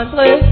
Monthly.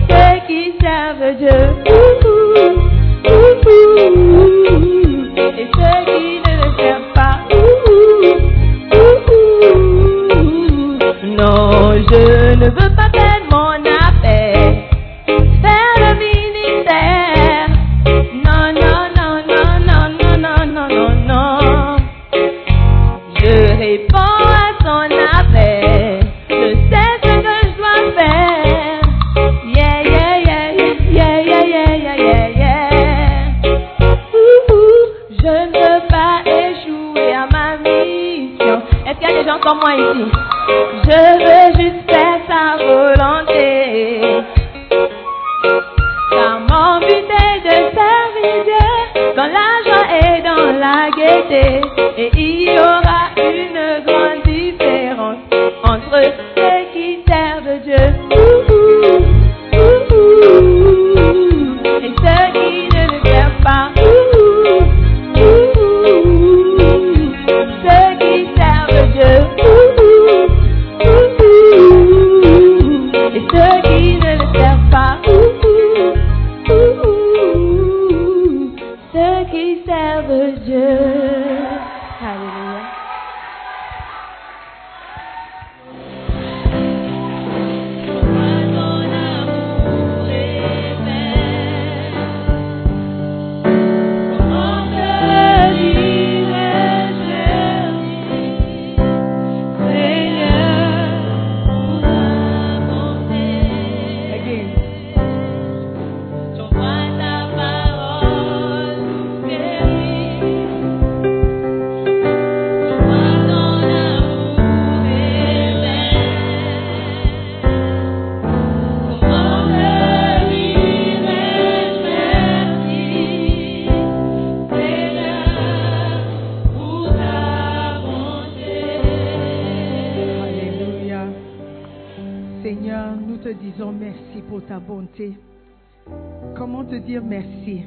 Merci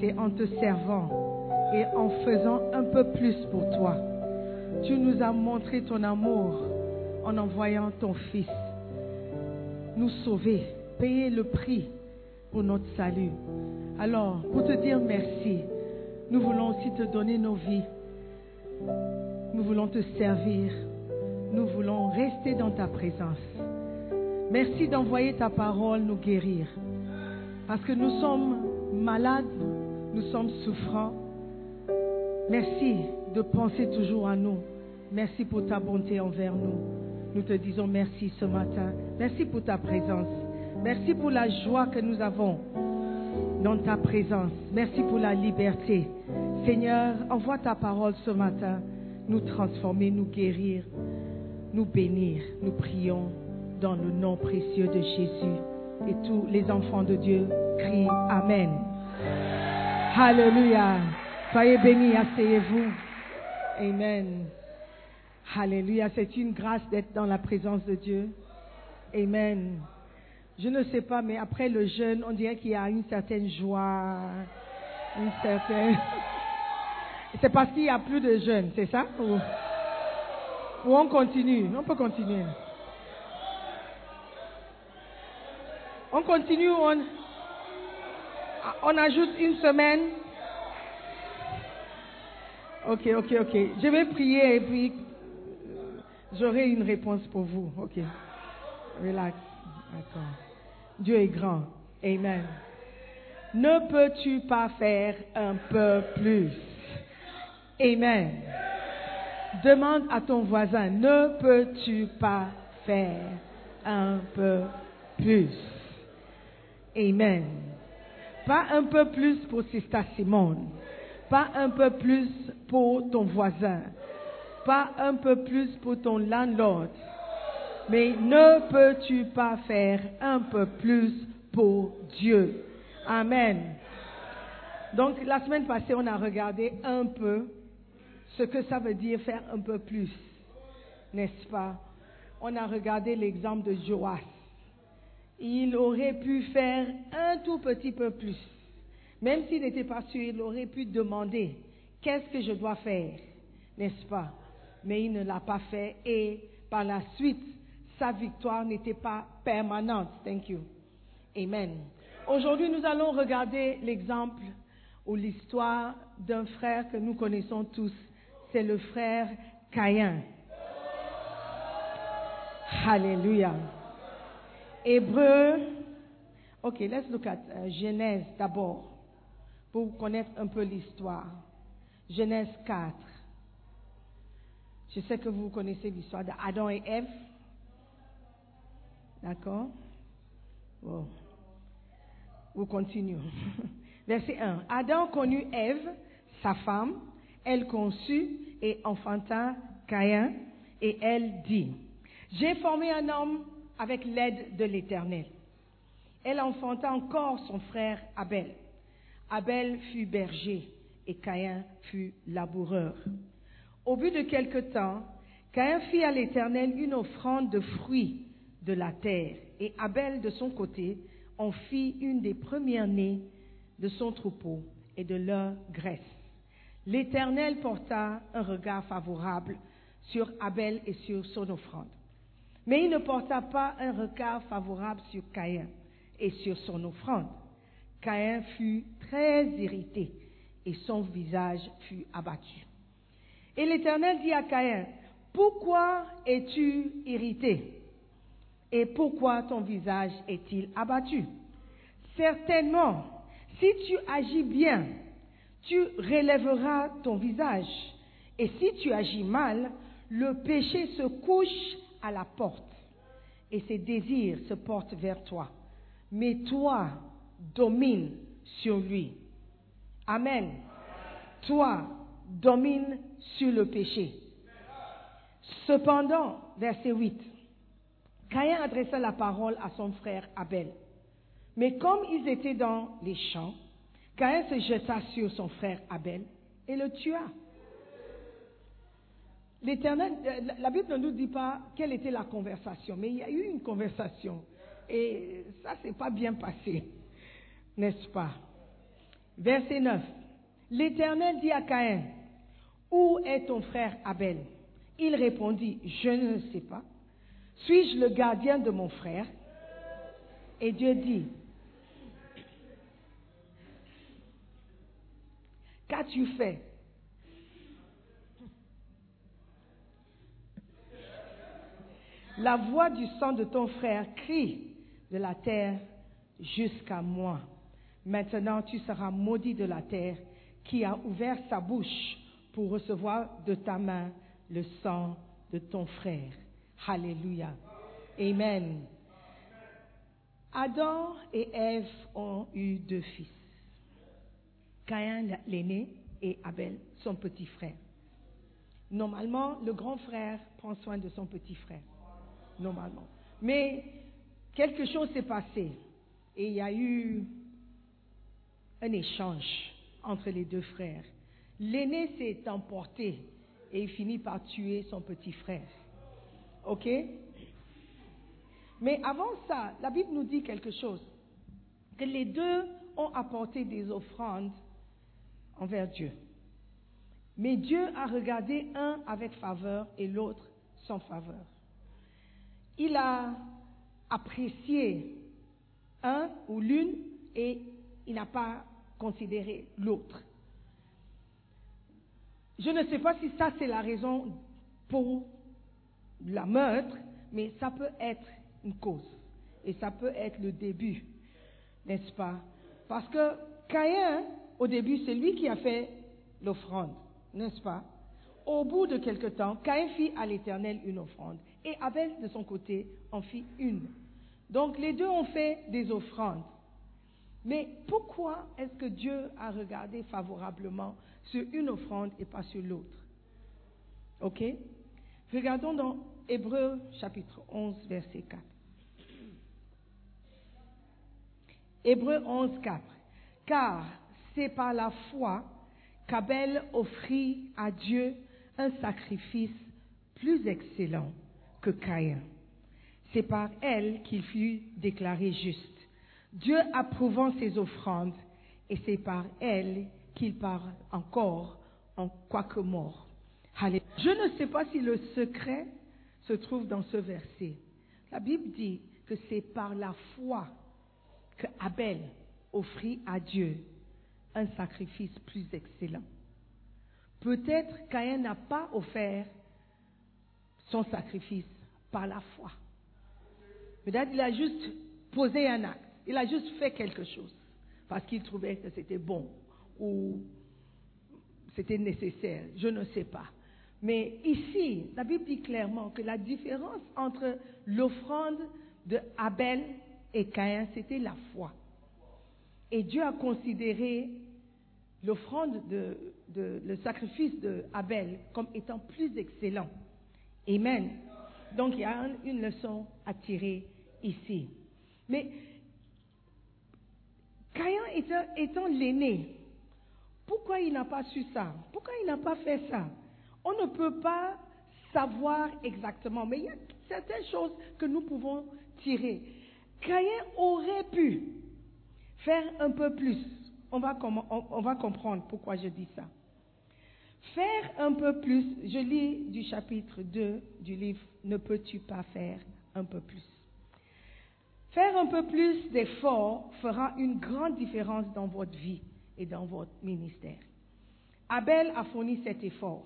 C'est en te servant et en faisant un peu plus pour toi. Tu nous as montré ton amour en envoyant ton Fils nous sauver, payer le prix pour notre salut. Alors, pour te dire merci, nous voulons aussi te donner nos vies. Nous voulons te servir. Nous voulons rester dans ta présence. Merci d'envoyer ta parole nous guérir. Parce que nous sommes malades, nous sommes souffrants. Merci de penser toujours à nous. Merci pour ta bonté envers nous. Nous te disons merci ce matin. Merci pour ta présence. Merci pour la joie que nous avons dans ta présence. Merci pour la liberté. Seigneur, envoie ta parole ce matin, nous transformer, nous guérir, nous bénir. Nous prions dans le nom précieux de Jésus. Et tous les enfants de Dieu crient Amen. Alléluia. Soyez bénis, asseyez-vous. Amen. Alléluia. C'est une grâce d'être dans la présence de Dieu. Amen. Je ne sais pas, mais après le jeûne, on dirait qu'il y a une certaine joie, une certaine. C'est parce qu'il n'y a plus de jeûne, c'est ça? Ou... ou on continue? On peut continuer. On continue, on, ajoute une semaine. Ok, ok, ok. Je vais prier et puis euh, j'aurai une réponse pour vous. Ok. Relax. Attends. Dieu est grand. Amen. Ne peux-tu pas faire un peu plus? Amen. Demande à ton voisin, ne peux-tu pas faire un peu plus? Amen. Pas un peu plus pour Sista Simone. Pas un peu plus pour ton voisin. Pas un peu plus pour ton landlord. Mais ne peux-tu pas faire un peu plus pour Dieu? Amen. Donc, la semaine passée, on a regardé un peu ce que ça veut dire faire un peu plus, n'est-ce pas? On a regardé l'exemple de Joas. Il aurait pu faire un tout petit peu plus. Même s'il n'était pas sûr, il aurait pu demander, qu'est-ce que je dois faire? N'est-ce pas? Mais il ne l'a pas fait et par la suite, sa victoire n'était pas permanente. Thank you. Amen. Aujourd'hui, nous allons regarder l'exemple ou l'histoire d'un frère que nous connaissons tous. C'est le frère Caïn. Alléluia. Hébreu. Ok, let's look at uh, Genèse d'abord pour connaître un peu l'histoire. Genèse 4. Je sais que vous connaissez l'histoire d'Adam et Ève. D'accord? Bon. Vous continuons. Verset 1. Adam connut Ève, sa femme. Elle conçut et enfanta Caïn. et elle dit, J'ai formé un homme avec l'aide de l'Éternel. Elle enfanta encore son frère Abel. Abel fut berger et Caïn fut laboureur. Au bout de quelque temps, Caïn fit à l'Éternel une offrande de fruits de la terre, et Abel, de son côté, en fit une des premières-nées de son troupeau et de leur graisse. L'Éternel porta un regard favorable sur Abel et sur son offrande. Mais il ne porta pas un regard favorable sur Caïn et sur son offrande. Caïn fut très irrité et son visage fut abattu. Et l'Éternel dit à Caïn, pourquoi es-tu irrité et pourquoi ton visage est-il abattu? Certainement, si tu agis bien, tu relèveras ton visage. Et si tu agis mal, le péché se couche à la porte et ses désirs se portent vers toi. Mais toi, domine sur lui. Amen. Toi, domine sur le péché. Cependant, verset 8, Caïn adressa la parole à son frère Abel. Mais comme ils étaient dans les champs, Caïn se jeta sur son frère Abel et le tua. L'Éternel, euh, la Bible ne nous dit pas quelle était la conversation, mais il y a eu une conversation. Et ça, s'est pas bien passé, n'est-ce pas? Verset 9. L'Éternel dit à Caïn, Où est ton frère Abel? Il répondit, Je ne sais pas. Suis-je le gardien de mon frère? Et Dieu dit, Qu'as-tu fait? La voix du sang de ton frère crie de la terre jusqu'à moi. Maintenant tu seras maudit de la terre qui a ouvert sa bouche pour recevoir de ta main le sang de ton frère. Alléluia. Amen. Adam et Ève ont eu deux fils. Caïn l'aîné et Abel, son petit frère. Normalement, le grand frère prend soin de son petit frère. Normalement. Mais quelque chose s'est passé et il y a eu un échange entre les deux frères. L'aîné s'est emporté et il finit par tuer son petit frère. OK? Mais avant ça, la Bible nous dit quelque chose. Que les deux ont apporté des offrandes envers Dieu. Mais Dieu a regardé un avec faveur et l'autre sans faveur. Il a apprécié un ou l'une et il n'a pas considéré l'autre. Je ne sais pas si ça c'est la raison pour la meurtre, mais ça peut être une cause et ça peut être le début, n'est-ce pas? Parce que Caïn, au début, c'est lui qui a fait l'offrande, n'est-ce pas? Au bout de quelque temps, Caïn fit à l'Éternel une offrande et Abel, de son côté, en fit une. Donc les deux ont fait des offrandes. Mais pourquoi est-ce que Dieu a regardé favorablement sur une offrande et pas sur l'autre? Ok? Regardons dans Hébreu chapitre 11, verset 4. Hébreu 11, 4. Car c'est par la foi qu'Abel offrit à Dieu un sacrifice plus excellent que Caïn. C'est par elle qu'il fut déclaré juste. Dieu approuvant ses offrandes, et c'est par elle qu'il parle encore en quoique mort. Je ne sais pas si le secret se trouve dans ce verset. La Bible dit que c'est par la foi que Abel offrit à Dieu un sacrifice plus excellent. Peut-être Caïn n'a pas offert son sacrifice par la foi. Peut-être qu'il a juste posé un acte, il a juste fait quelque chose parce qu'il trouvait que c'était bon ou c'était nécessaire, je ne sais pas. Mais ici, la Bible dit clairement que la différence entre l'offrande de Abel et Caïn, c'était la foi. Et Dieu a considéré l'offrande de, le sacrifice de Abel comme étant plus excellent. Amen. Donc il y a un- une leçon à tirer ici. Mais Caïn étant, l'aîné, pourquoi il n'a pas su ça? Pourquoi il n'a pas fait ça? On ne peut pas savoir exactement, mais il y a certaines choses que nous pouvons tirer. Caïn aurait pu faire un peu plus. On va comprendre pourquoi je dis ça. Faire un peu plus, je lis du chapitre 2 du livre Ne peux-tu pas faire un peu plus? Faire un peu plus d'efforts fera une grande différence dans votre vie et dans votre ministère. Abel a fourni cet effort.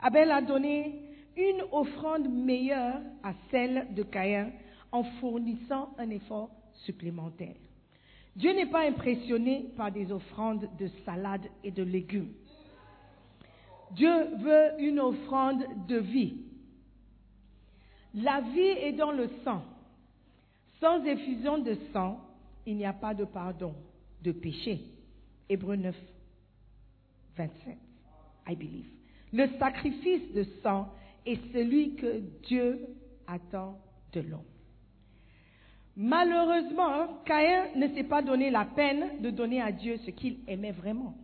Abel a donné une offrande meilleure à celle de Caïn en fournissant un effort supplémentaire. Dieu n'est pas impressionné par des offrandes de salade et de légumes. Dieu veut une offrande de vie. La vie est dans le sang. Sans effusion de sang, il n'y a pas de pardon de péché. Hébreu 9, 27. I believe. Le sacrifice de sang est celui que Dieu attend de l'homme. Malheureusement, Caïn ne s'est pas donné la peine de donner à Dieu ce qu'il aimait vraiment.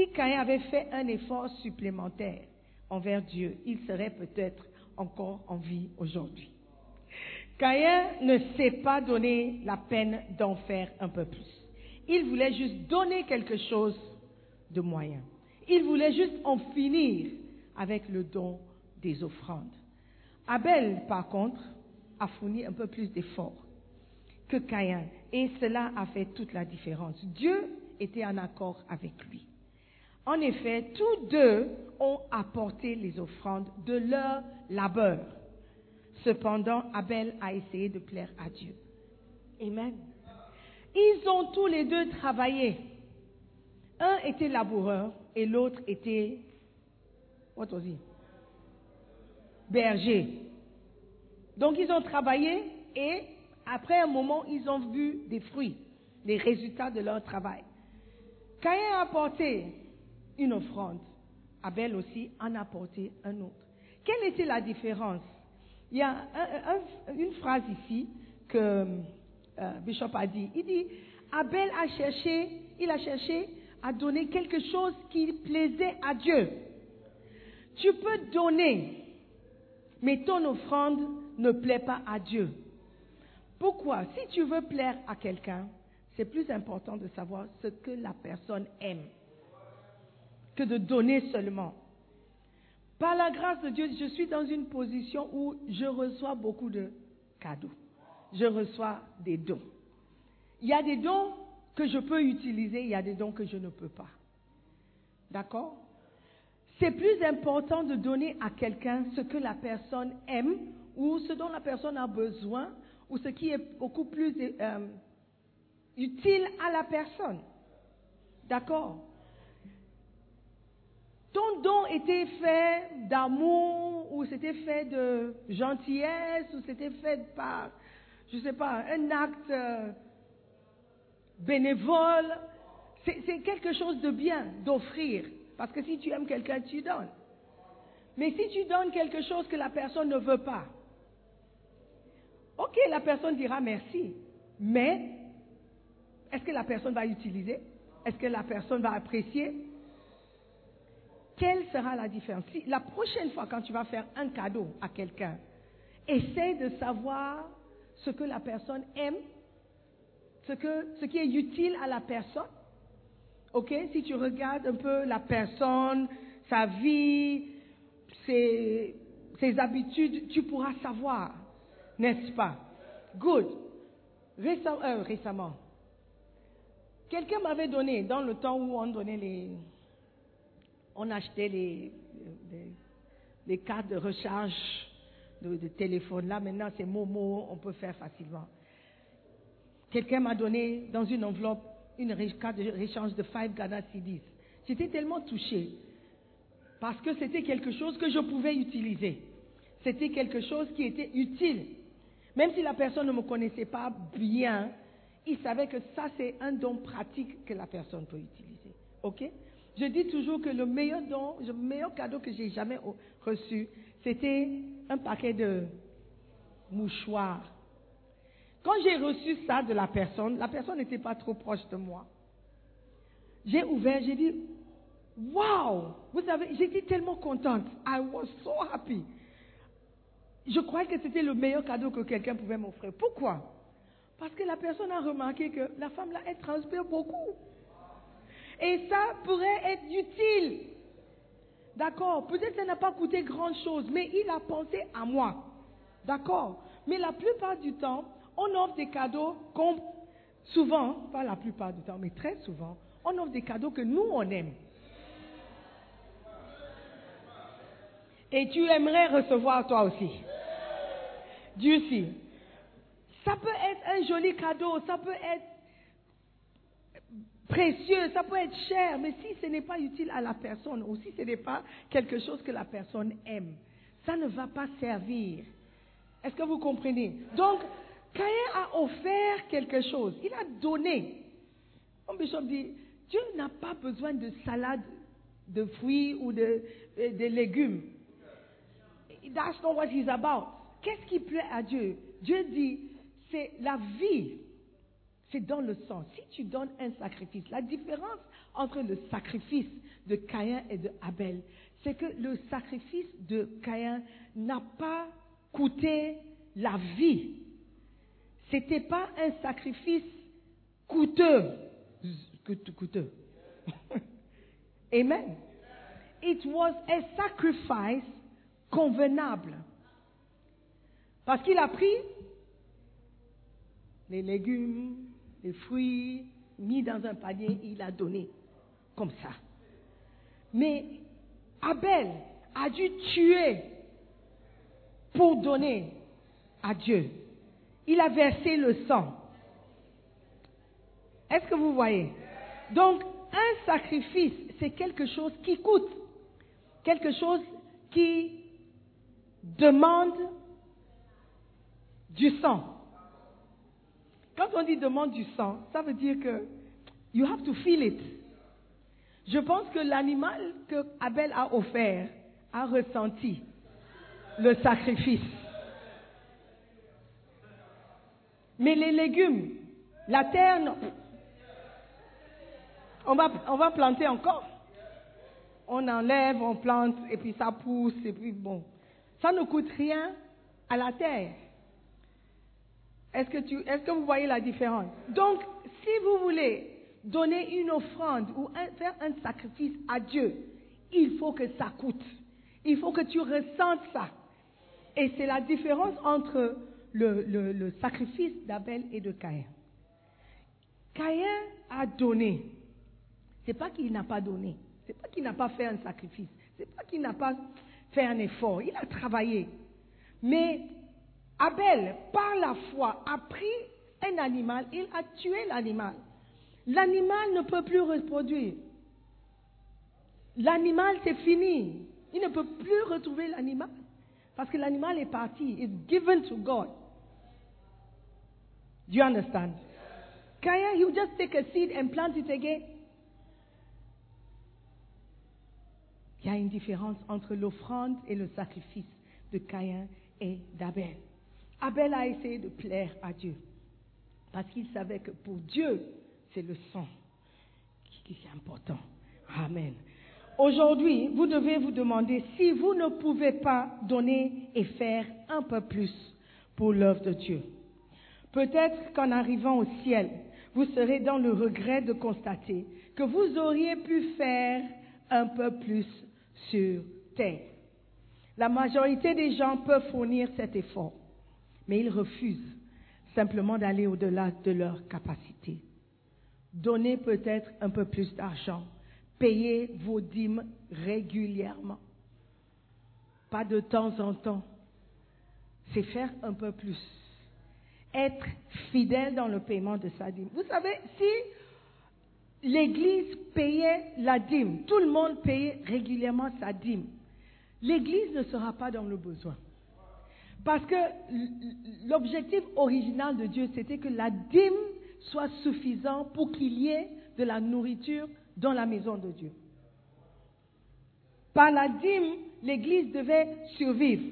Si Caïn avait fait un effort supplémentaire envers Dieu, il serait peut-être encore en vie aujourd'hui. Caïn ne s'est pas donné la peine d'en faire un peu plus. Il voulait juste donner quelque chose de moyen. Il voulait juste en finir avec le don des offrandes. Abel, par contre, a fourni un peu plus d'efforts que Caïn et cela a fait toute la différence. Dieu était en accord avec lui. En effet, tous deux ont apporté les offrandes de leur labeur. Cependant, Abel a essayé de plaire à Dieu. Amen. Ils ont tous les deux travaillé. Un était laboureur et l'autre était, what was he? Berger. Donc ils ont travaillé et après un moment, ils ont vu des fruits, des résultats de leur travail. Caïn apporté une offrande. Abel aussi en a apporté un autre. Quelle était la différence? Il y a un- un- une phrase ici que euh, Bishop a dit. Il dit, Abel a cherché, il a cherché à donner quelque chose qui plaisait à Dieu. Tu peux donner, mais ton offrande ne plaît pas à Dieu. Pourquoi? Si tu veux plaire à quelqu'un, c'est plus important de savoir ce que la personne aime que de donner seulement. Par la grâce de Dieu, je suis dans une position où je reçois beaucoup de cadeaux. Je reçois des dons. Il y a des dons que je peux utiliser, il y a des dons que je ne peux pas. D'accord? C'est plus important de donner à quelqu'un ce que la personne aime ou ce dont la personne a besoin ou ce qui est beaucoup plus euh, utile à la personne. D'accord? Ton don était fait d'amour ou c'était fait de gentillesse ou c'était fait par, je ne sais pas, un acte euh, bénévole. C'est quelque chose de bien d'offrir. Parce que si tu aimes quelqu'un, tu donnes. Mais si tu donnes quelque chose que la personne ne veut pas, ok, la personne dira merci. Mais est-ce que la personne va utiliser? Est-ce que la personne va apprécier? Quelle sera la différence Si La prochaine fois quand tu vas faire un cadeau à quelqu'un, essaie de savoir ce que la personne aime, ce, que, ce qui est utile à la personne. Ok? Si tu regardes un peu la personne, sa vie, ses, habitudes, tu pourras savoir, n'est-ce pas? Good. Euh, récemment, quelqu'un m'avait donné, dans le temps où on donnait les. On achetait les, les, les cartes de recharge de, téléphone. Là, maintenant, c'est Momo, on peut faire facilement. Quelqu'un m'a donné dans une enveloppe une carte de rechange de 5 Ghana CDs. J'étais tellement touchée parce que c'était quelque chose que je pouvais utiliser. C'était quelque chose qui était utile. Même si la personne ne me connaissait pas bien, il savait que ça, c'est un don pratique que la personne peut utiliser. OK? Je dis toujours que le meilleur don, le meilleur cadeau que j'ai jamais reçu, c'était un paquet de mouchoirs. Quand j'ai reçu ça de la personne, la personne n'était pas trop proche de moi. J'ai ouvert, j'ai dit, wow, vous savez, j'étais tellement contente. I was so happy. Je croyais que c'était le meilleur cadeau que quelqu'un pouvait m'offrir. Pourquoi? Parce que la personne a remarqué que la femme là, elle transpire beaucoup. Et ça pourrait être utile. D'accord Peut-être que ça n'a pas coûté grand-chose, mais il a pensé à moi. D'accord Mais la plupart du temps, on offre des cadeaux qu'on, souvent, pas la plupart du temps, mais très souvent, on offre des cadeaux que nous, on aime. Et tu aimerais recevoir toi aussi. Dieu si. Ça peut être un joli cadeau, ça peut être précieux, ça peut être cher, mais si ce n'est pas utile à la personne ou si ce n'est pas quelque chose que la personne aime, ça ne va pas servir. Est-ce que vous comprenez? Donc, Caïn a offert quelque chose, il a donné. Mon bishop dit, Dieu n'a pas besoin de salade de fruits ou de, de légumes. That's not what he's about. Qu'est-ce qui plaît à Dieu? Dieu dit, c'est la vie c'est dans le sang. Si tu donnes un sacrifice, la différence entre le sacrifice de Caïn et de Abel, c'est que le sacrifice de Caïn n'a pas coûté la vie. C'était pas un sacrifice coûteux. Coûteux. Amen. It was a sacrifice convenable. Parce qu'il a pris les légumes, les fruits, mis dans un panier, il a donné comme ça. Mais Abel a dû tuer pour donner à Dieu. Il a versé le sang. Est-ce que vous voyez? Donc, un sacrifice, c'est quelque chose qui coûte, quelque chose qui demande du sang. Quand on dit demande du sang, ça veut dire que you have to feel it. Je pense que l'animal que Abel a offert a ressenti le sacrifice. Mais les légumes, la terre. On va, on va planter encore. On enlève, on plante, et puis ça pousse, et puis bon. Ça ne coûte rien à la terre. Est-ce que, est que vous voyez la différence? Donc, si vous voulez donner une offrande ou faire un sacrifice à Dieu, il faut que ça coûte. Il faut que tu ressentes ça. Et c'est la différence entre le, le sacrifice d'Abel et de Caïn. Caïn a donné. C'est pas qu'il n'a pas donné. C'est pas qu'il n'a pas fait un sacrifice. C'est pas qu'il n'a pas fait un effort. Il a travaillé. Mais Abel, par la foi, a pris un animal, il a tué l'animal. L'animal ne peut plus reproduire. L'animal, c'est fini. Il ne peut plus retrouver l'animal. Parce que l'animal est parti. It's given to God. Do you understand? Cain, you just take a seed and plant it again? Il y a une différence entre l'offrande et le sacrifice de Caïn et d'Abel. Abel a essayé de plaire à Dieu. Parce qu'il savait que pour Dieu, c'est le sang qui est important. Amen. Aujourd'hui, vous devez vous demander si vous ne pouvez pas donner et faire un peu plus pour l'œuvre de Dieu. Peut-être qu'en arrivant au ciel, vous serez dans le regret de constater que vous auriez pu faire un peu plus sur terre. La majorité des gens peuvent fournir cet effort mais ils refusent simplement d'aller au-delà de leur capacité. Donnez peut-être un peu plus d'argent, payez vos dîmes régulièrement, pas de temps en temps. C'est faire un peu plus. Être fidèle dans le paiement de sa dîme. Vous savez, si l'Église payait la dîme, tout le monde payait régulièrement sa dîme, l'Église ne sera pas dans le besoin. Parce que l'objectif original de Dieu, c'était que la dîme soit suffisante pour qu'il y ait de la nourriture dans la maison de Dieu. Par la dîme, l'Église devait survivre.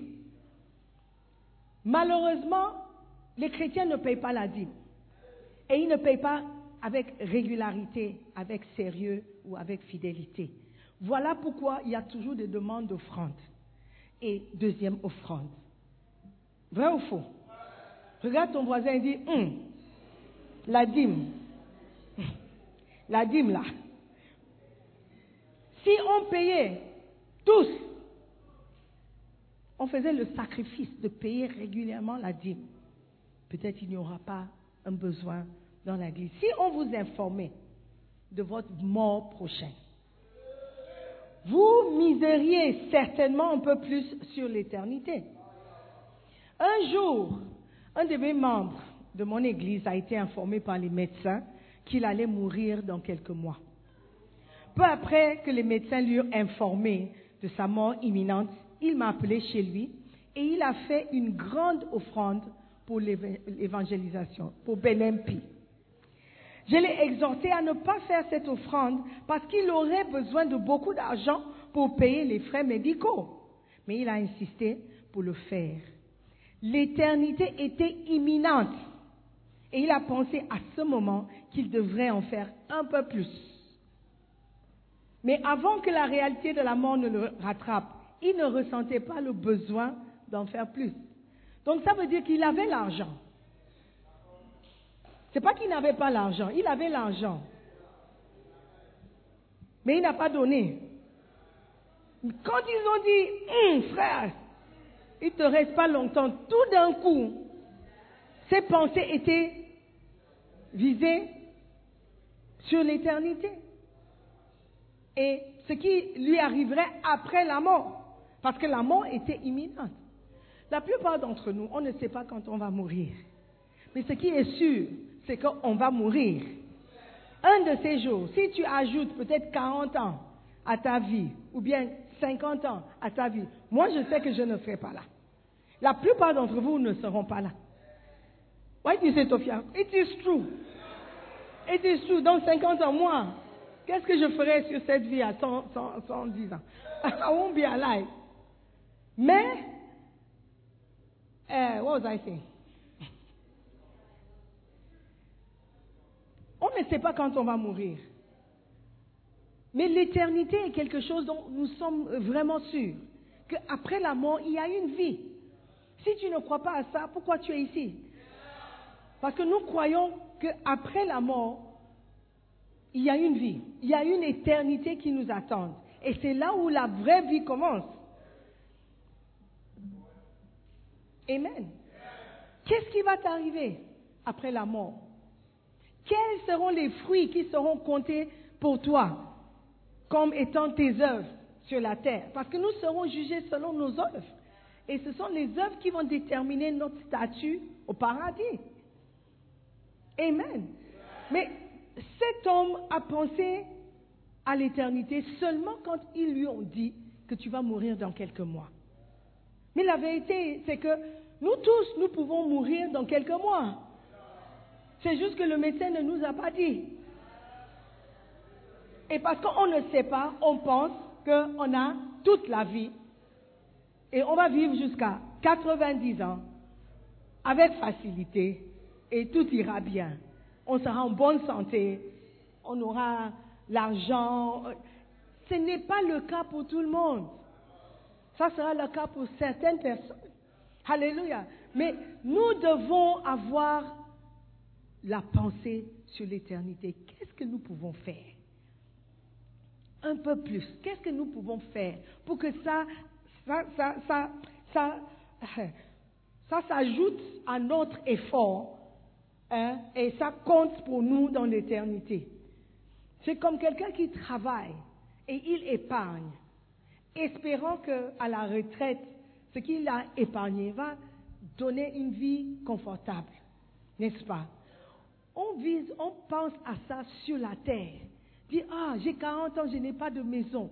Malheureusement, les chrétiens ne payent pas la dîme. Et ils ne payent pas avec régularité, avec sérieux ou avec fidélité. Voilà pourquoi il y a toujours des demandes d'offrande. Et deuxième offrande. Vrai ou faux? Regarde ton voisin et dis, Hum, la dîme. La dîme là. Si on payait tous, on faisait le sacrifice de payer régulièrement la dîme, peut-être il n'y aura pas un besoin dans l'église. Si on vous informait de votre mort prochaine, vous miseriez certainement un peu plus sur l'éternité. Un jour, un de mes membres de mon église a été informé par les médecins qu'il allait mourir dans quelques mois. Peu après que les médecins lui informé de sa mort imminente, il m'a appelé chez lui et il a fait une grande offrande pour l'évangélisation, pour Belempi. Je l'ai exhorté à ne pas faire cette offrande parce qu'il aurait besoin de beaucoup d'argent pour payer les frais médicaux. Mais il a insisté pour le faire. L'éternité était imminente et il a pensé à ce moment qu'il devrait en faire un peu plus. Mais avant que la réalité de la mort ne le rattrape, il ne ressentait pas le besoin d'en faire plus. Donc ça veut dire qu'il avait l'argent. C'est pas qu'il n'avait pas l'argent, il avait l'argent. Mais il n'a pas donné. Quand ils ont dit, hum, frère, il ne te reste pas longtemps, tout d'un coup, ses pensées étaient visées sur l'éternité. Et ce qui lui arriverait après la mort. Parce que la mort était imminente. La plupart d'entre nous, on ne sait pas quand on va mourir. Mais ce qui est sûr, c'est qu'on va mourir. Un de ces jours, si tu ajoutes peut-être 40 ans à ta vie, ou bien 50 ans à ta vie, moi je sais que je ne serai pas là. La plupart d'entre vous ne seront pas là. Why do you say, Tofia? It is true. It is true. Dans 50 ans, moi, qu'est-ce que je ferai sur cette vie à 100, 110 ans? I won't be alive. Mais, uh, what was I saying? On ne sait pas quand on va mourir. Mais l'éternité est quelque chose dont nous sommes vraiment sûrs. Qu'après la mort, il y a une vie. Si tu ne crois pas à ça, pourquoi tu es ici? Parce que nous croyons qu'après la mort, il y a une vie. Il y a une éternité qui nous attend. Et c'est là où la vraie vie commence. Amen. Qu'est-ce qui va t'arriver après la mort? Quels seront les fruits qui seront comptés pour toi comme étant tes œuvres? Sur la terre Parce que nous serons jugés selon nos œuvres. Et ce sont les œuvres qui vont déterminer notre statut au paradis. Amen. Mais cet homme a pensé à l'éternité seulement quand ils lui ont dit que tu vas mourir dans quelques mois. Mais la vérité, c'est que nous tous, nous pouvons mourir dans quelques mois. C'est juste que le médecin ne nous a pas dit. Et parce qu'on ne sait pas, on pense qu'on a toute la vie. Et on va vivre jusqu'à 90 ans avec facilité et tout ira bien. On sera en bonne santé, on aura l'argent. Ce n'est pas le cas pour tout le monde. Ça sera le cas pour certaines personnes. Alléluia. Mais nous devons avoir la pensée sur l'éternité. Qu'est-ce que nous pouvons faire? Un peu plus. Qu'est-ce que nous pouvons faire pour que ça, ça, ça, ça, ça, s'ajoute à notre effort hein, et ça compte pour nous dans l'éternité. C'est comme quelqu'un qui travaille et il épargne, espérant qu'à la retraite, ce qu'il a épargné va donner une vie confortable, n'est-ce pas? On vise, on pense à ça sur la terre. Dit, ah, j'ai 40 ans, je n'ai pas de maison.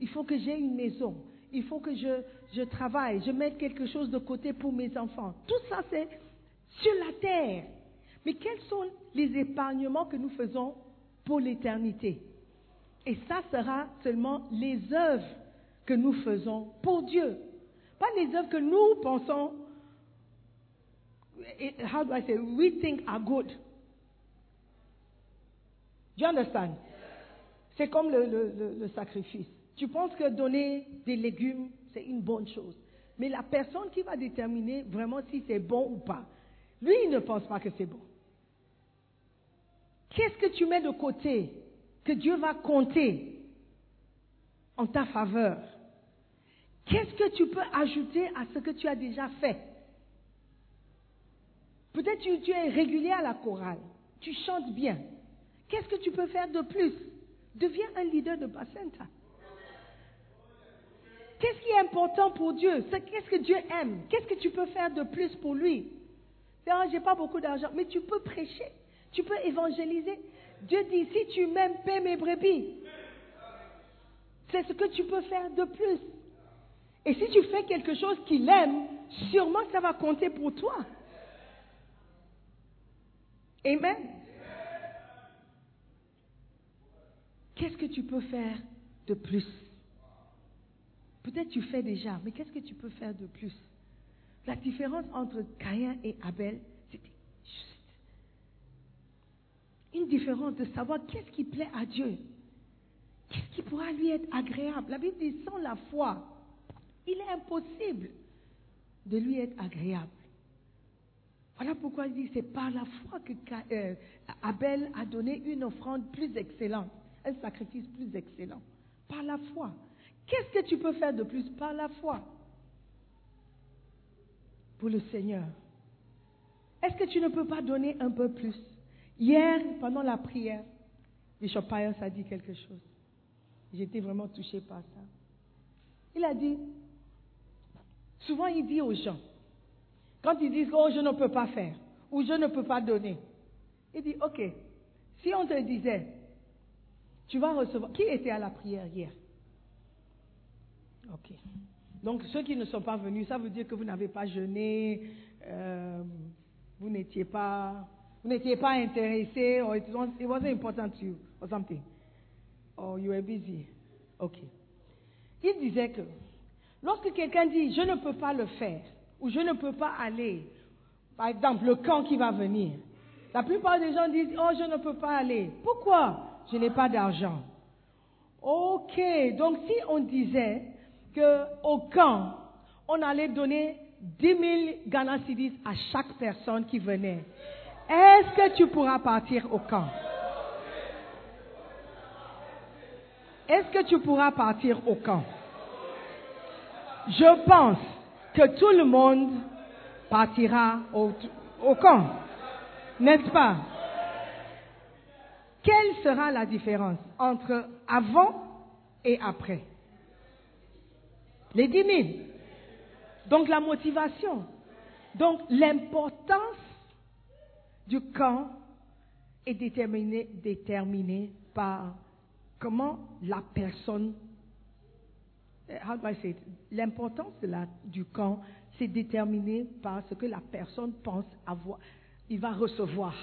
Il faut que j'ai une maison. Il faut que je, je travaille, je mette quelque chose de côté pour mes enfants. Tout ça, c'est sur la terre. Mais quels sont les épargnements que nous faisons pour l'éternité? Et ça sera seulement les œuvres que nous faisons pour Dieu. Pas les œuvres que nous pensons how do I say, we think are good. Do you understand? C'est comme le, sacrifice. Tu penses que donner des légumes, c'est une bonne chose. Mais la personne qui va déterminer vraiment si c'est bon ou pas, lui, il ne pense pas que c'est bon. Qu'est-ce que tu mets de côté que Dieu va compter en ta faveur? Qu'est-ce que tu peux ajouter à ce que tu as déjà fait? Peut-être tu, tu es régulier à la chorale, tu chantes bien. Qu'est-ce que tu peux faire de plus? Deviens un leader de Bacenta. Qu'est-ce qui est important pour Dieu? Qu'est-ce que Dieu aime? Qu'est-ce que tu peux faire de plus pour lui? Je n'ai pas beaucoup d'argent, mais tu peux prêcher, tu peux évangéliser. Dieu dit, si tu m'aimes, paie mes brebis. C'est ce que tu peux faire de plus. Et si tu fais quelque chose qu'il aime, sûrement ça va compter pour toi. Amen. Qu'est-ce que tu peux faire de plus? Peut-être tu fais déjà, mais qu'est-ce que tu peux faire de plus? La différence entre Caïn et Abel, c'était juste une différence de savoir qu'est-ce qui plaît à Dieu. Qu'est-ce qui pourra lui être agréable? La Bible dit, sans la foi, il est impossible de lui être agréable. Voilà pourquoi il dit, c'est par la foi que euh, Abel a donné une offrande plus excellente, un sacrifice plus excellent. Par la foi. Qu'est-ce que tu peux faire de plus par la foi? Pour le Seigneur Est-ce que tu ne peux pas donner un peu plus? Hier, pendant la prière, Bishop Pius a dit quelque chose. J'étais vraiment touchée par ça. Il a dit, souvent il dit aux gens, quand ils disent, oh, je ne peux pas faire, ou je ne peux pas donner, il dit, ok, si on te disait, tu vas recevoir, qui était à la prière hier? Ok. Donc ceux qui ne sont pas venus, ça veut dire que vous n'avez pas jeûné, euh, vous n'étiez pas, vous n'étiez pas intéressé, or it, was, it wasn't important to you, or something. Or you were busy. Ok. Il disait que lorsque quelqu'un dit je ne peux pas le faire ou je ne peux pas aller, par exemple le camp qui va venir, la plupart des gens disent oh je ne peux pas aller. Pourquoi? Je n'ai pas d'argent. Ok, donc si on disait qu'au camp, on allait donner 10 000 Ghana Cedis à chaque personne qui venait, est-ce que tu pourras partir au camp? Est-ce que tu pourras partir au camp? Je pense que tout le monde partira au, au camp, n'est-ce pas? Quelle sera la différence entre avant et après? Les 10 000. Donc la motivation. Donc l'importance du camp est déterminée, par comment la personne, how do I say it? L'importance du camp, c'est déterminé par ce que la personne pense avoir, il va recevoir.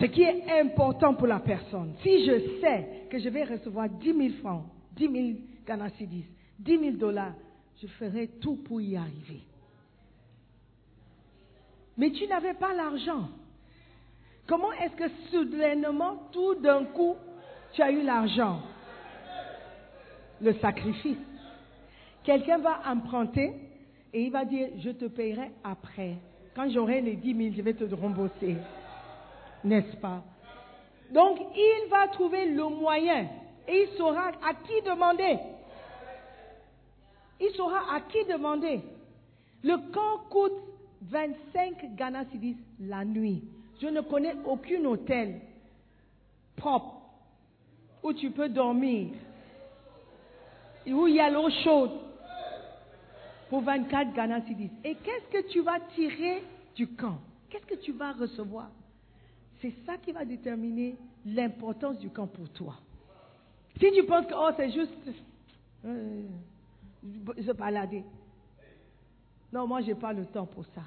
Ce qui est important pour la personne. Si je sais que je vais recevoir 10 000 francs, 10 000 Ghana Cedis, 10 000 dollars, je ferai tout pour y arriver. Mais tu n'avais pas l'argent. Comment est-ce que soudainement, tout d'un coup, tu as eu l'argent? Le sacrifice. Quelqu'un va emprunter et il va dire, je te payerai après. Quand j'aurai les 10 000, je vais te rembourser. N'est-ce pas? Donc, il va trouver le moyen et il saura à qui demander. Il saura à qui demander. Le camp coûte 25 Ghana Cedis la nuit. Je ne connais aucun hôtel propre où tu peux dormir, où il y a l'eau chaude pour 24 Ghana Cedis. Et qu'est-ce que tu vas tirer du camp? Qu'est-ce que tu vas recevoir? C'est ça qui va déterminer l'importance du camp pour toi. Si tu penses que oh, c'est juste euh, se balader. Non, moi, je n'ai pas le temps pour ça.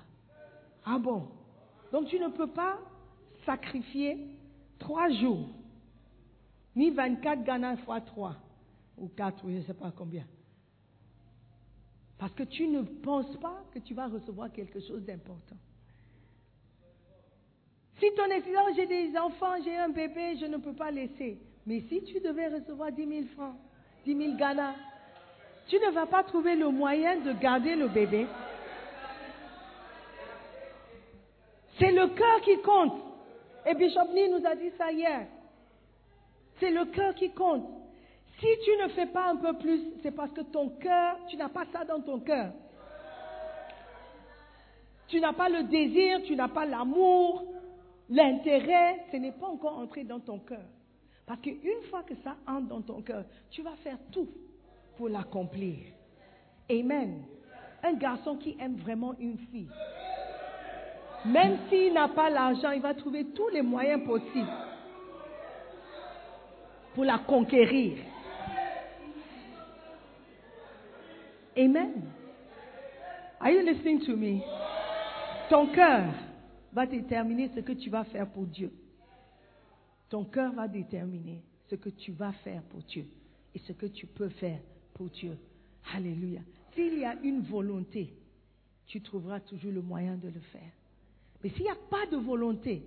Ah bon? Donc, tu ne peux pas sacrifier trois jours, ni 24 Ghana fois 3, ou 4, ou je ne sais pas combien. Parce que tu ne penses pas que tu vas recevoir quelque chose d'important. Si ton étudiant, j'ai des enfants, j'ai un bébé, je ne peux pas laisser. Mais si tu devais recevoir 10 000 francs, 10 000 Ghana, tu ne vas pas trouver le moyen de garder le bébé. C'est le cœur qui compte. Et Bishop Lee nous a dit ça hier. C'est le cœur qui compte. Si tu ne fais pas un peu plus, c'est parce que ton cœur, tu n'as pas ça dans ton cœur. Tu n'as pas le désir, tu n'as pas l'amour, l'intérêt, ce n'est pas encore entré dans ton cœur. Parce qu'une fois que ça entre dans ton cœur, tu vas faire tout pour l'accomplir. Amen. Un garçon qui aime vraiment une fille, même s'il n'a pas l'argent, il va trouver tous les moyens possibles pour la conquérir. Amen. Are you listening to me? Ton cœur va déterminer ce que tu vas faire pour Dieu. Ton cœur va déterminer ce que tu vas faire pour Dieu et ce que tu peux faire pour Dieu. Alléluia. S'il y a une volonté, tu trouveras toujours le moyen de le faire. Mais s'il n'y a pas de volonté,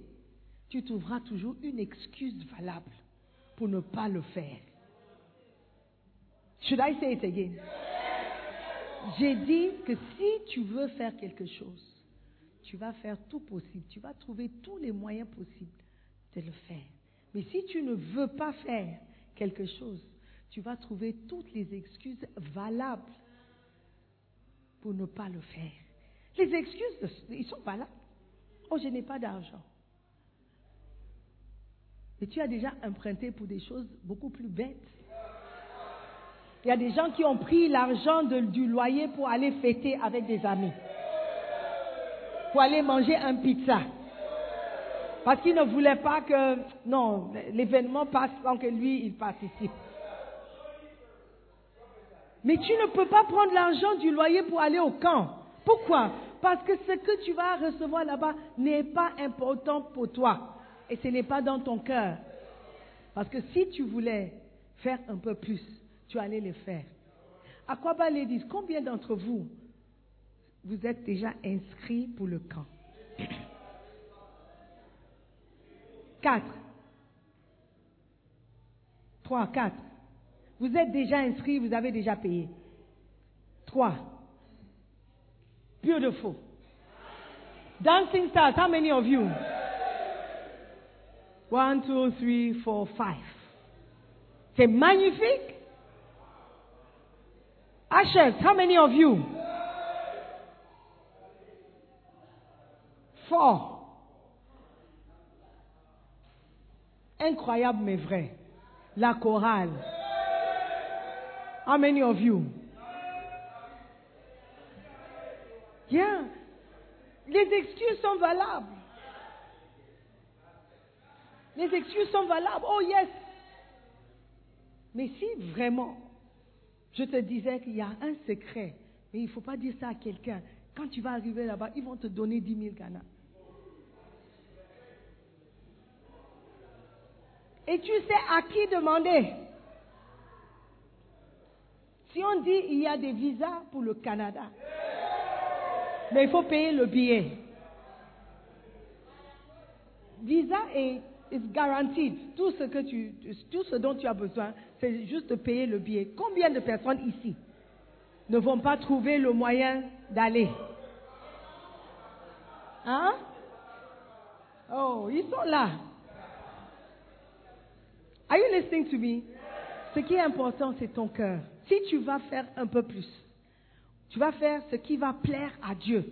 tu trouveras toujours une excuse valable pour ne pas le faire. Should I say it again? J'ai dit que si tu veux faire quelque chose, tu vas faire tout possible. Tu vas trouver tous les moyens possibles de le faire. Mais si tu ne veux pas faire quelque chose, tu vas trouver toutes les excuses valables pour ne pas le faire. Les excuses, ils sont valables. Oh, je n'ai pas d'argent. Et tu as déjà emprunté pour des choses beaucoup plus bêtes. Il y a des gens qui ont pris l'argent du loyer pour aller fêter avec des amis. Pour aller manger un pizza. Parce qu'ils ne voulaient pas que, non, l'événement passe sans que lui, il participe. Mais tu ne peux pas prendre l'argent du loyer pour aller au camp. Pourquoi? Parce que ce que tu vas recevoir là-bas n'est pas important pour toi. Et ce n'est pas dans ton cœur. Parce que si tu voulais faire un peu plus, tu allais le faire. À quoi va l'église Combien d'entre vous, vous êtes déjà inscrits pour le camp Quatre. Trois, quatre. Vous êtes déjà inscrits, vous avez déjà payé. Trois. Beautiful. Dancing stars, how many of you? One, two, three, four, five. C'est magnifique. Ashes, how many of you? Four. Incroyable mais vrai. La chorale. How many of you? Yeah. Les excuses sont valables. Les excuses sont valables. Oh yes. Mais si vraiment, je te disais qu'il y a un secret, mais il ne faut pas dire ça à quelqu'un. Quand tu vas arriver là-bas, ils vont te donner 10 000 Ghana. Et tu sais à qui demander. Si on dit il y a des visas pour le Canada, mais il faut payer le billet. Visa est, garanti. Tout ce, que tu, tout ce dont tu as besoin, c'est juste de payer le billet. Combien de personnes ici ne vont pas trouver le moyen d'aller? Hein? Oh, ils sont là. Are you listening to me? Ce qui est important, c'est ton cœur. Si tu vas faire un peu plus, tu vas faire ce qui va plaire à Dieu.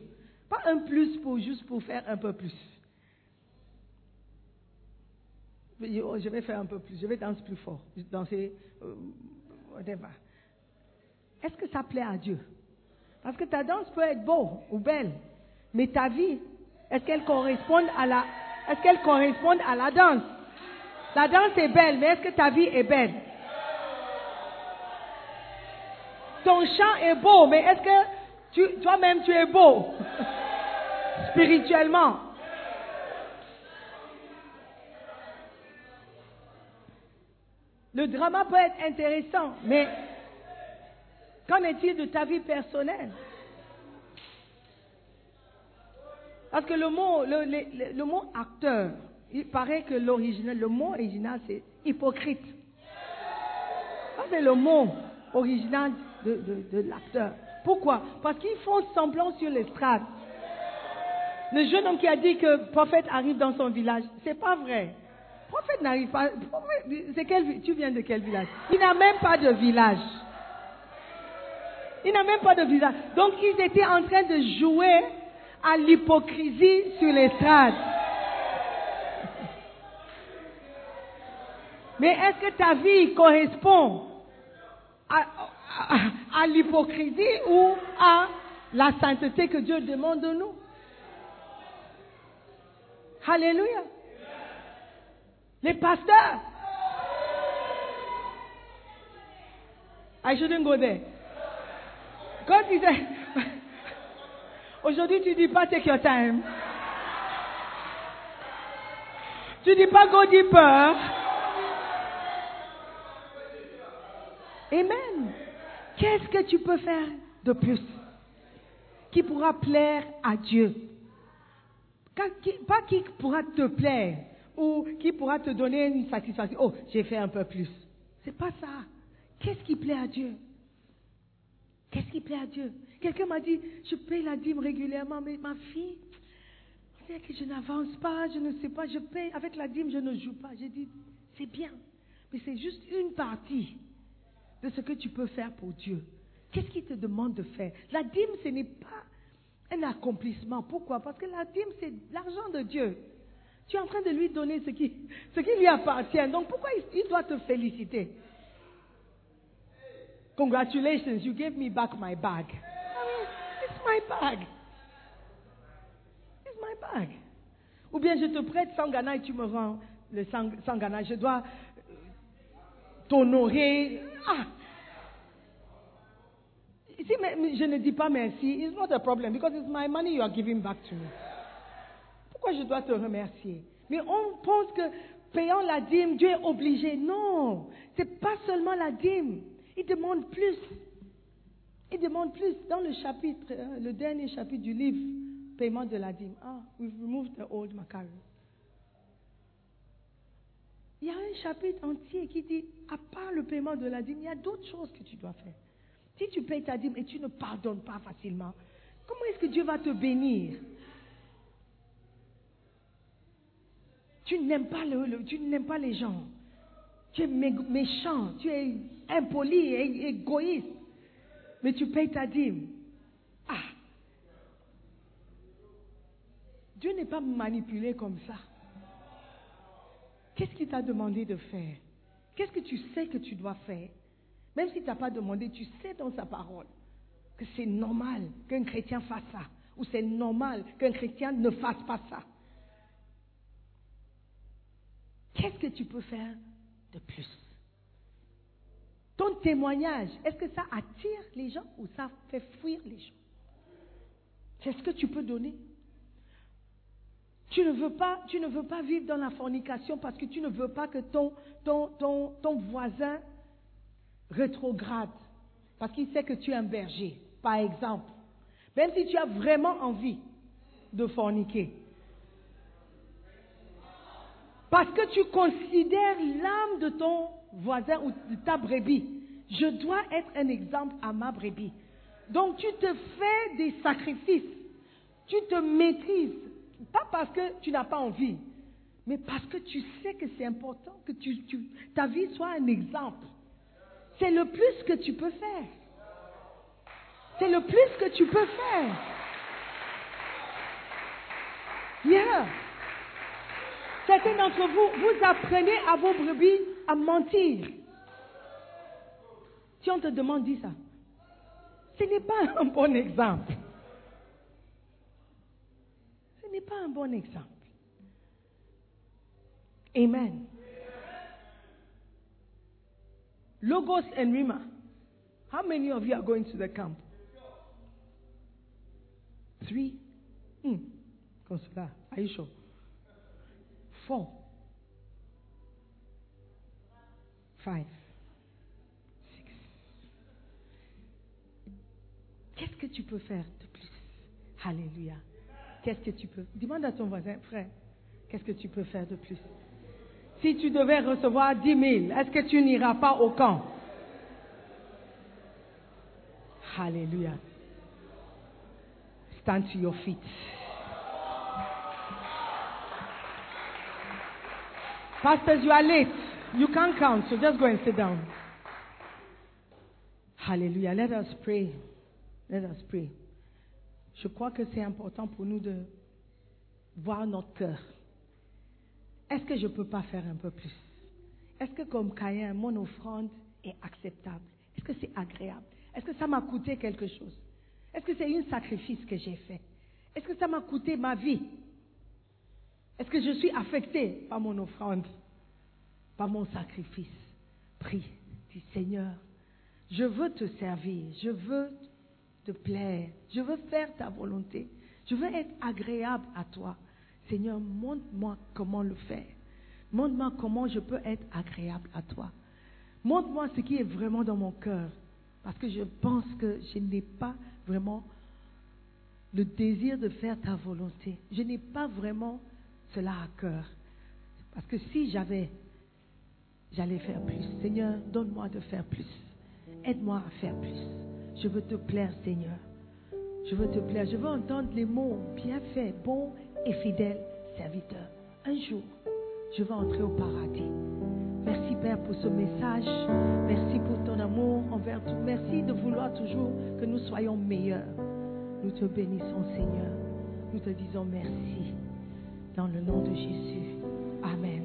Pas un plus pour juste pour faire un peu plus. Je vais faire un peu plus, je vais danser plus fort, danser, euh, whatever. Est-ce que ça plaît à Dieu? Parce que ta danse peut être beau ou belle, mais ta vie, est-ce qu'elle correspond à la, est-ce qu'elle correspond à la danse? La danse est belle, mais est-ce que ta vie est belle? Ton chant est beau, mais est-ce que toi-même tu es beau? Spirituellement. Le drama peut être intéressant, mais Qu'en est-il de ta vie personnelle? Parce que le mot, le, mot acteur, il paraît que l'original, le mot original, c'est hypocrite. Ça, c'est le mot original de, de- l'acteur. Pourquoi? Parce qu'ils font semblant sur l'estrade. Le jeune homme qui a dit que prophète arrive dans son village, c'est pas vrai. Prophète n'arrive pas. quel tu viens de quel village? Il n'a même pas de village. Il n'a même pas de village. Donc ils étaient en train de jouer à l'hypocrisie sur l'estrade. Mais est-ce que ta vie correspond à, l'hypocrisie ou à la sainteté que Dieu demande de nous? Alléluia. Les pasteurs. I shouldn't go there. God disait, aujourd'hui tu dis pas take your time. Tu dis pas go deeper. Amen. Qu'est-ce que tu peux faire de plus qui pourra plaire à Dieu? Pas qui pourra te plaire ou qui pourra te donner une satisfaction. Oh, j'ai fait un peu plus. C'est pas ça. Qu'est-ce qui plaît à Dieu? Qu'est-ce qui plaît à Dieu? Quelqu'un m'a dit, je paye la dîme régulièrement, mais ma fille, que je n'avance pas, je ne sais pas, je paye, avec la dîme, je ne joue pas. J'ai dit, c'est bien, mais c'est juste une partie de ce que tu peux faire pour Dieu. Qu'est-ce qu'il te demande de faire? La dîme, ce n'est pas un accomplissement. Pourquoi? Parce que la dîme, c'est l'argent de Dieu. Tu es en train de lui donner ce qui, ce qui lui appartient. Donc pourquoi il, doit te féliciter? Congratulations, you gave me back my bag. It's my bag. It's my bag. Ou bien je te prête 100 Ghana et tu me rends le 100, 100 Ghana. Je dois t'honorer. Ah! Si je ne dis pas merci, it's not a problem because it's my money you are giving back to me. Pourquoi je dois te remercier? Mais on pense que payant la dîme, Dieu est obligé. Non, c'est pas seulement la dîme. Il demande plus. Il demande plus. Dans le chapitre, euh, le dernier chapitre du livre, paiement de la dîme. Ah, we've removed the old macaron. Il y a un chapitre entier qui dit, à part le paiement de la dîme, il y a d'autres choses que tu dois faire. Si tu payes ta dîme et tu ne pardonnes pas facilement, comment est-ce que Dieu va te bénir? Tu n'aimes pas, le, tu n'aimes pas les gens. Tu es mé- méchant, tu es impoli, é- égoïste. Mais tu payes ta dîme. Ah Dieu n'est pas manipulé comme ça. Qu'est-ce qu'il t'a demandé de faire? Qu'est-ce que tu sais que tu dois faire? Même si tu n'as pas demandé, tu sais dans sa parole que c'est normal qu'un chrétien fasse ça. Ou c'est normal qu'un chrétien ne fasse pas ça. Qu'est-ce que tu peux faire de plus? Ton témoignage, est-ce que ça attire les gens ou ça fait fuir les gens? C'est ce que tu peux donner. Tu ne veux pas, tu ne veux pas vivre dans la fornication parce que tu ne veux pas que ton, ton, ton, ton voisin rétrograde. Parce qu'il sait que tu es un berger, par exemple. Même si tu as vraiment envie de forniquer. Parce que tu considères l'âme de ton voisin ou de ta brebis. Je dois être un exemple à ma brebis. Donc tu te fais des sacrifices. Tu te maîtrises. Pas parce que tu n'as pas envie, mais parce que tu sais que c'est important que tu- ta vie soit un exemple. C'est le plus que tu peux faire. C'est le plus que tu peux faire. Yeah. Certains d'entre vous, vous apprenez à vos brebis à mentir. Si on te demande, dis ça. Ce n'est pas un bon exemple. Ce n'est pas un bon exemple. Amen. Logos and Rima. How many of you are going to the camp? Three? Hmm. Consuela, are you sure? Four. Five. Six. tu peux faire de plus? Alléluia. Qu'est-ce que tu peux? Demande à ton voisin, frère, qu'est-ce que tu peux faire de plus? Si tu devais recevoir 10 000, est-ce que tu n'iras pas au camp? Alléluia. Stand to your feet. Pastors, you are late. You can't count, so just go and sit down. Hallelujah. Let us pray. Let us pray. Je crois que c'est important pour nous de voir notre cœur. Est-ce que je ne peux pas faire un peu plus? Est-ce que comme Caïn, mon offrande est acceptable? Est-ce que c'est agréable? Est-ce que ça m'a coûté quelque chose? Est-ce que c'est un sacrifice que j'ai fait? Est-ce que ça m'a coûté ma vie? Est-ce que je suis affecté par mon offrande, par mon sacrifice Prie, dis Seigneur, je veux te servir, je veux te plaire, je veux faire ta volonté, je veux être agréable à toi. Seigneur, montre-moi comment le faire. Montre-moi comment je peux être agréable à toi. Montre-moi ce qui est vraiment dans mon cœur. Parce que je pense que je n'ai pas vraiment le désir de faire ta volonté. Je n'ai pas vraiment cela à cœur. Parce que si j'avais, j'allais faire plus. Seigneur, donne-moi de faire plus. Aide-moi à faire plus. Je veux te plaire, Seigneur. Je veux te plaire. Je veux entendre les mots bien faits, bon et fidèle serviteur. Un jour, je vais entrer au paradis. Merci Père pour ce message. Merci pour ton amour envers tout. Merci de vouloir toujours que nous soyons meilleurs. Nous te bénissons Seigneur. Nous te disons merci. Dans le nom de Jésus. Amen.